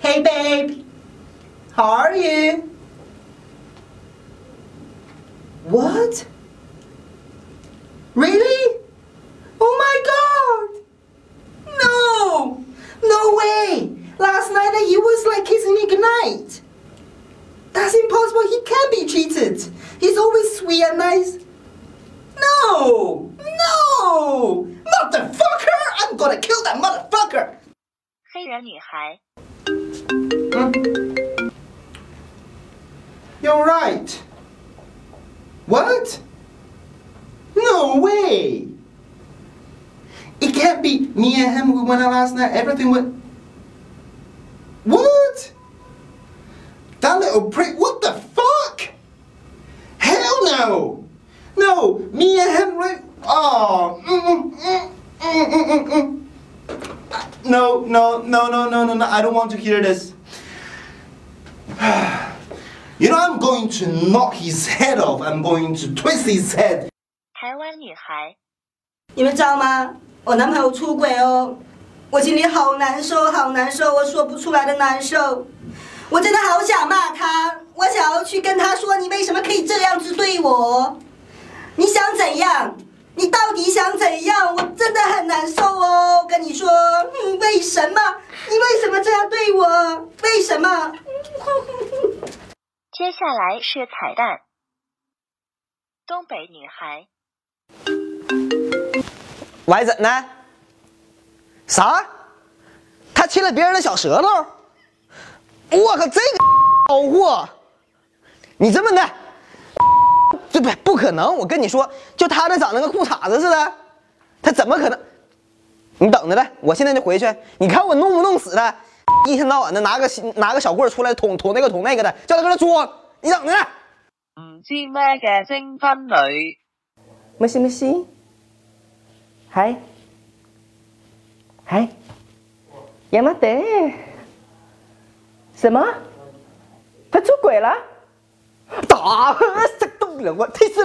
Hey, babe. How are you? What? Really? Oh my god! No! No way! Last night you was like kissing me goodnight. That's impossible. He can't be cheated. He's always sweet and nice. No! Motherfucker! I'm gonna kill that motherfucker! 黑人女孩， You're right. What? No way. It can't be me and him. We went out last night. Everything went. What? That little prick. What the fuck? Hell no. No, me and him. Right? Oh. mm, mm, mm, mm, mm, mm. No, no, no, no, no, no, no. I don't want to hear this. You know, I'm going to knock his head off. I'm going to twist his head. 台湾女孩，你们知道吗？我男朋友出轨哦，我心里好难受，好难受，我说不出来的难受。我真的好想骂他，我想要去跟他说，你为什么可以这样子对我？你想怎样？ 你到底想怎样？我真的很难受哦，跟你说，嗯，为什么？你为什么这样对我？为什么？接下来是彩蛋。东北女孩，歪怎呢？啥？他亲了别人的小舌头？我靠，这个骚货！你这么的，这不不可能！我跟你说，就他那长得跟裤衩子似的，他怎么可能？你等着呗，我现在就回去。你看我弄不弄死他？一天到晚的拿个拿个小棍儿出来捅捅那个捅那个的，叫他搁那装。你等着。唔知咩嘅徵婚女。没事没事。嗨，嗨，亚麻得？什么？他出轨了？打 หรือว่าที่ส